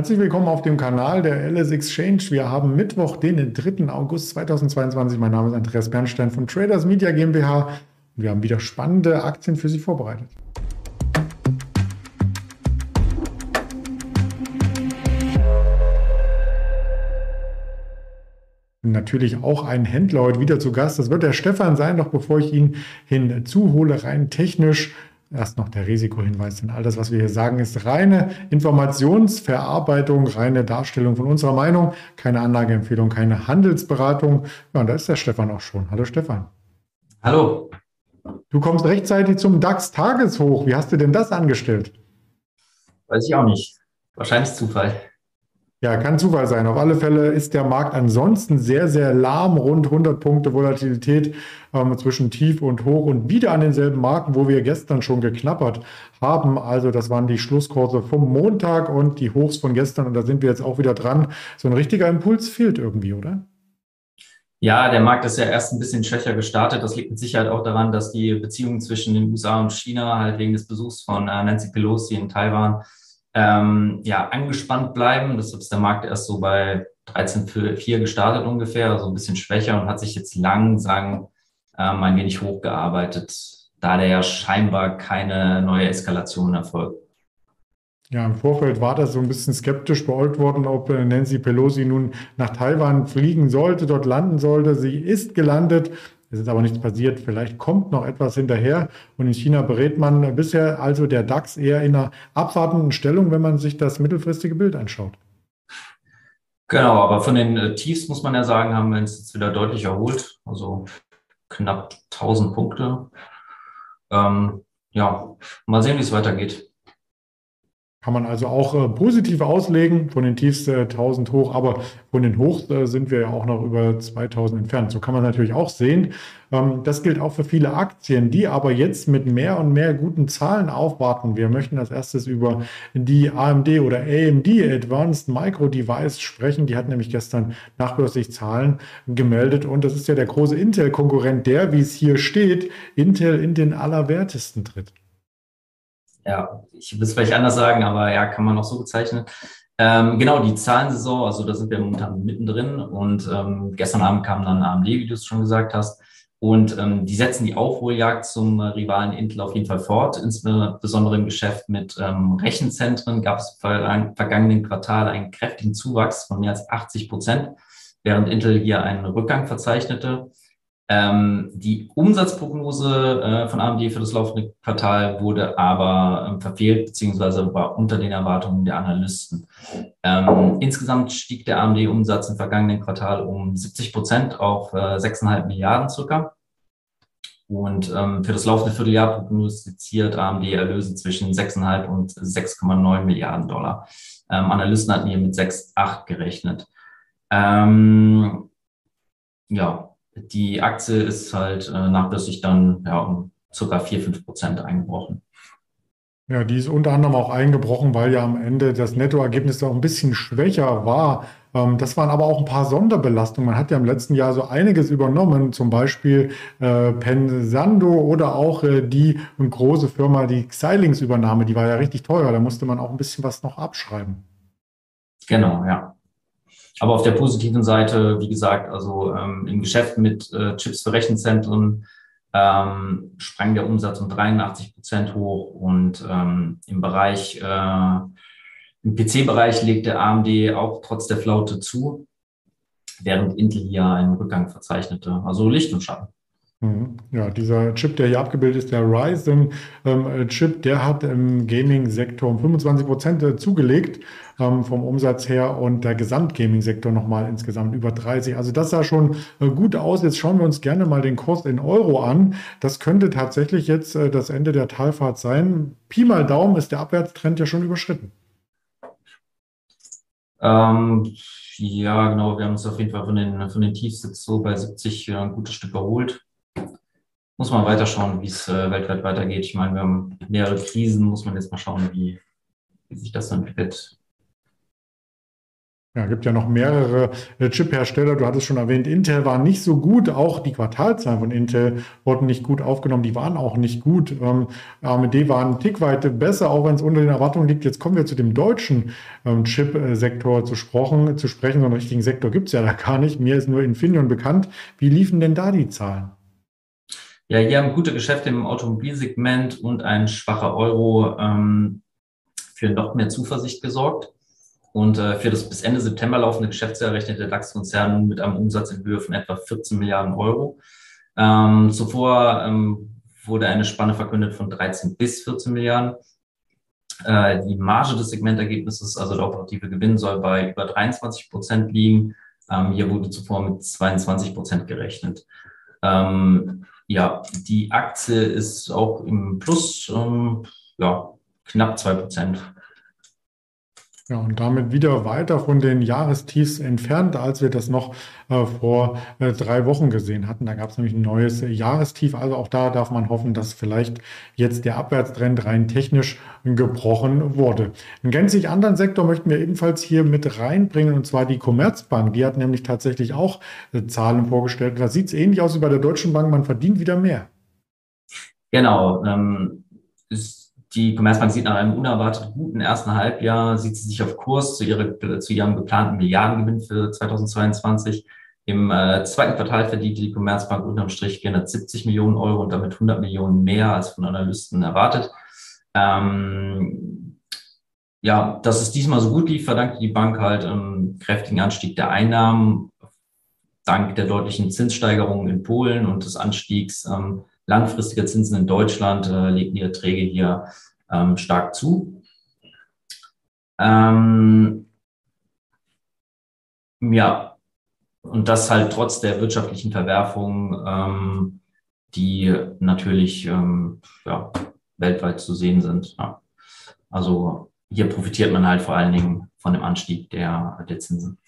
Herzlich willkommen auf dem Kanal der LS Exchange. Wir haben Mittwoch, den 3. August 2022. Mein Name ist Andreas Bernstein von Traders Media GmbH. Und wir haben wieder spannende Aktien für Sie vorbereitet. natürlich auch ein Händler heute wieder zu Gast. Das wird der Stefan sein, doch bevor ich ihn hinzuhole, rein technisch. Erst noch der Risikohinweis, denn all das, was wir hier sagen, ist reine Informationsverarbeitung, reine Darstellung von unserer Meinung, keine Anlageempfehlung, keine Handelsberatung. Ja, und da ist der Stefan auch schon. Hallo Stefan. Hallo. Du kommst rechtzeitig zum DAX-Tageshoch. Wie hast du denn das angestellt? Weiß ich auch nicht. Wahrscheinlich Zufall. Ja, kann Zufall sein. Auf alle Fälle ist der Markt ansonsten sehr, sehr lahm. Rund 100 Punkte Volatilität ähm, zwischen Tief und Hoch und wieder an denselben Marken, wo wir gestern schon geknappert haben. Also das waren die Schlusskurse vom Montag und die Hochs von gestern. Und da sind wir jetzt auch wieder dran. So ein richtiger Impuls fehlt irgendwie, oder? Ja, der Markt ist ja erst ein bisschen schwächer gestartet. Das liegt mit Sicherheit auch daran, dass die Beziehungen zwischen den USA und China halt wegen des Besuchs von äh, Nancy Pelosi in Taiwan ähm, ja, angespannt bleiben. Deshalb ist der Markt erst so bei 13,4 gestartet ungefähr, also ein bisschen schwächer und hat sich jetzt langsam ähm, ein wenig hochgearbeitet, da der ja scheinbar keine neue Eskalation erfolgt. Ja, im Vorfeld war das so ein bisschen skeptisch beäugt worden, ob äh, Nancy Pelosi nun nach Taiwan fliegen sollte, dort landen sollte. Sie ist gelandet. Es ist aber nichts passiert. Vielleicht kommt noch etwas hinterher. Und in China berät man bisher also der DAX eher in einer abwartenden Stellung, wenn man sich das mittelfristige Bild anschaut. Genau, aber von den äh, Tiefs muss man ja sagen, haben wir uns jetzt wieder deutlich erholt. Also knapp 1000 Punkte. Ähm, ja, mal sehen, wie es weitergeht. Kann man also auch äh, positiv auslegen, von den Tiefs äh, 1000 hoch, aber von den Hochs äh, sind wir ja auch noch über 2000 entfernt. So kann man natürlich auch sehen. Ähm, das gilt auch für viele Aktien, die aber jetzt mit mehr und mehr guten Zahlen aufwarten. Wir möchten als erstes über die AMD oder AMD Advanced Micro Device sprechen. Die hat nämlich gestern nachbörslich Zahlen gemeldet und das ist ja der große Intel-Konkurrent, der, wie es hier steht, Intel in den Allerwertesten tritt ja, ich will es vielleicht anders sagen, aber ja, kann man auch so bezeichnen. Ähm, genau, die Zahlensaison, also da sind wir momentan mittendrin und ähm, gestern Abend kam dann AMD, wie du es schon gesagt hast. Und ähm, die setzen die Aufholjagd zum äh, Rivalen Intel auf jeden Fall fort. Insbesondere im Geschäft mit ähm, Rechenzentren gab es im vergangenen Quartal einen kräftigen Zuwachs von mehr als 80 Prozent, während Intel hier einen Rückgang verzeichnete. Ähm, die Umsatzprognose äh, von AMD für das laufende Quartal wurde aber ähm, verfehlt, beziehungsweise war unter den Erwartungen der Analysten. Ähm, insgesamt stieg der AMD-Umsatz im vergangenen Quartal um 70 Prozent auf äh, 6,5 Milliarden circa. Und ähm, für das laufende Vierteljahr prognostiziert AMD Erlöse zwischen 6,5 und 6,9 Milliarden Dollar. Ähm, Analysten hatten hier mit 6,8 gerechnet. Ähm, ja, die Aktie ist halt äh, nachbörslich dann ja, um ca. 4, 5 Prozent eingebrochen. Ja, die ist unter anderem auch eingebrochen, weil ja am Ende das Nettoergebnis auch ein bisschen schwächer war. Ähm, das waren aber auch ein paar Sonderbelastungen. Man hat ja im letzten Jahr so einiges übernommen, zum Beispiel äh, Pensando oder auch äh, die große Firma, die Xilinx-Übernahme, die war ja richtig teuer. Da musste man auch ein bisschen was noch abschreiben. Genau, ja. Aber auf der positiven Seite, wie gesagt, also ähm, im Geschäft mit äh, Chips für Rechenzentren ähm, sprang der Umsatz um 83 Prozent hoch und ähm, im Bereich, äh, im PC-Bereich legte AMD auch trotz der Flaute zu, während Intel hier einen Rückgang verzeichnete. Also Licht und Schatten. Mhm. Ja, dieser Chip, der hier abgebildet ist, der Ryzen-Chip, ähm, der hat im Gaming-Sektor um 25 Prozent äh, zugelegt ähm, vom Umsatz her und der Gesamt-Gaming-Sektor nochmal insgesamt über 30. Also das sah schon äh, gut aus. Jetzt schauen wir uns gerne mal den Kurs in Euro an. Das könnte tatsächlich jetzt äh, das Ende der Talfahrt sein. Pi mal Daumen ist der Abwärtstrend ja schon überschritten. Ähm, ja, genau. Wir haben uns auf jeden Fall von den, von den Tiefs jetzt so bei 70 ein gutes Stück erholt muss man weiterschauen, wie es äh, weltweit weitergeht. Ich meine, wir haben mehrere Krisen, muss man jetzt mal schauen, wie, wie sich das dann entwickelt. Ja, gibt ja noch mehrere äh, Chip-Hersteller. Du hattest schon erwähnt, Intel war nicht so gut. Auch die Quartalzahlen von Intel wurden nicht gut aufgenommen. Die waren auch nicht gut. Ähm, AMD war ein Tick weit besser, auch wenn es unter den Erwartungen liegt. Jetzt kommen wir zu dem deutschen ähm, Chip-Sektor zu, zu sprechen. So einen richtigen Sektor gibt es ja da gar nicht. Mir ist nur Infineon bekannt. Wie liefen denn da die Zahlen? Ja, hier haben gute Geschäfte im Automobilsegment und ein schwacher Euro ähm, für noch mehr Zuversicht gesorgt. Und äh, für das bis Ende September laufende Geschäftsjahr rechnet der DAX-Konzern mit einem Umsatz in Höhe von etwa 14 Milliarden Euro. Ähm, zuvor ähm, wurde eine Spanne verkündet von 13 bis 14 Milliarden. Äh, die Marge des Segmentergebnisses, also der operative Gewinn, soll bei über 23 Prozent liegen. Ähm, hier wurde zuvor mit 22 Prozent gerechnet. Ähm, ja, die Aktie ist auch im Plus, ähm, ja, knapp zwei Prozent. Ja, und damit wieder weiter von den Jahrestiefs entfernt, als wir das noch äh, vor äh, drei Wochen gesehen hatten. Da gab es nämlich ein neues Jahrestief. Also auch da darf man hoffen, dass vielleicht jetzt der Abwärtstrend rein technisch gebrochen wurde. Einen gänzlich anderen Sektor möchten wir ebenfalls hier mit reinbringen, und zwar die Commerzbank. Die hat nämlich tatsächlich auch äh, Zahlen vorgestellt. Da sieht es ähnlich aus wie bei der Deutschen Bank. Man verdient wieder mehr. Genau. Ähm, ist die Commerzbank sieht nach einem unerwartet guten ersten Halbjahr, sieht sie sich auf Kurs zu, ihre, zu ihrem geplanten Milliardengewinn für 2022. Im äh, zweiten Quartal verdiente die Commerzbank unterm Strich 470 Millionen Euro und damit 100 Millionen mehr als von Analysten erwartet. Ähm, ja, dass es diesmal so gut lief, verdankte die Bank halt einem kräftigen Anstieg der Einnahmen, dank der deutlichen Zinssteigerungen in Polen und des Anstiegs ähm, langfristiger Zinsen in Deutschland äh, legen die Erträge hier ähm, stark zu. Ähm, ja, und das halt trotz der wirtschaftlichen Verwerfungen, ähm, die natürlich ähm, ja, weltweit zu sehen sind. Ja. Also hier profitiert man halt vor allen Dingen von dem Anstieg der, der Zinsen.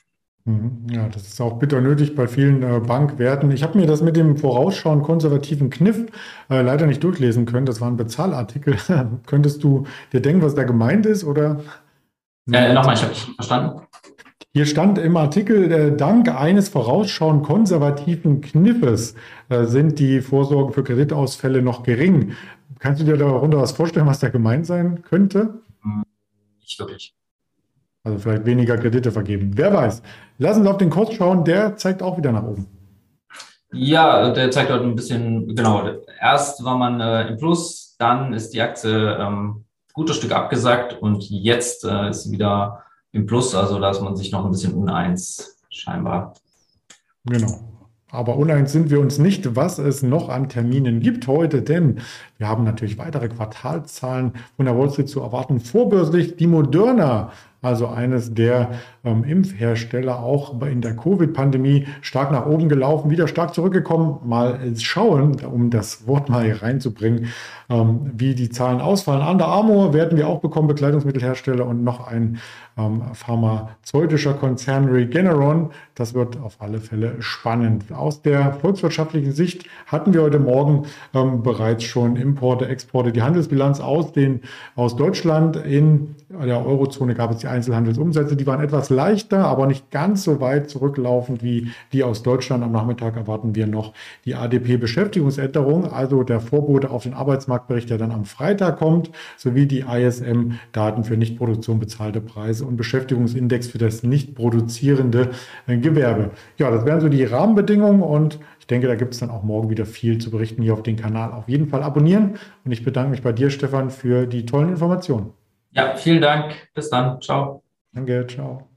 Mhm. Ja, das ist auch bitter nötig bei vielen äh, Bankwerten. Ich habe mir das mit dem vorausschauen konservativen Kniff äh, leider nicht durchlesen können. Das war ein Bezahlartikel. Könntest du dir denken, was da gemeint ist? Oder? Äh, Nochmal, ich habe nicht verstanden. Hier stand im Artikel, äh, dank eines vorausschauen konservativen Kniffes äh, sind die Vorsorgen für Kreditausfälle noch gering. Kannst du dir darunter was vorstellen, was da gemeint sein könnte? Nicht wirklich. Also vielleicht weniger Kredite vergeben. Wer weiß. Lassen Sie auf den Kurs schauen, der zeigt auch wieder nach oben. Ja, der zeigt heute ein bisschen, genau. Erst war man äh, im Plus, dann ist die Aktie ähm, gutes Stück abgesackt und jetzt äh, ist sie wieder im Plus, also da ist man sich noch ein bisschen uneins, scheinbar. Genau. Aber uneins sind wir uns nicht, was es noch an Terminen gibt heute, denn wir haben natürlich weitere Quartalzahlen von der Wall Street zu erwarten. Vorbörslich die Moderna also eines der ähm, Impfhersteller, auch in der Covid-Pandemie stark nach oben gelaufen, wieder stark zurückgekommen. Mal schauen, um das Wort mal hier reinzubringen, ähm, wie die Zahlen ausfallen. Under Armour werden wir auch bekommen, Bekleidungsmittelhersteller und noch ein ähm, pharmazeutischer Konzern Regeneron. Das wird auf alle Fälle spannend. Aus der volkswirtschaftlichen Sicht hatten wir heute Morgen ähm, bereits schon Importe, Exporte, die Handelsbilanz aus, den, aus Deutschland. In der Eurozone gab es die Einzelhandelsumsätze, die waren etwas leichter, aber nicht ganz so weit zurücklaufend wie die aus Deutschland. Am Nachmittag erwarten wir noch die ADP-Beschäftigungsänderung, also der Vorbote auf den Arbeitsmarktbericht, der dann am Freitag kommt, sowie die ISM-Daten für Nichtproduktion bezahlte Preise und Beschäftigungsindex für das nicht produzierende äh, Gewerbe. Ja, das wären so die Rahmenbedingungen und ich denke, da gibt es dann auch morgen wieder viel zu berichten hier auf den Kanal. Auf jeden Fall abonnieren und ich bedanke mich bei dir, Stefan, für die tollen Informationen. Ja, vielen Dank. Bis dann. Ciao. Danke, ciao.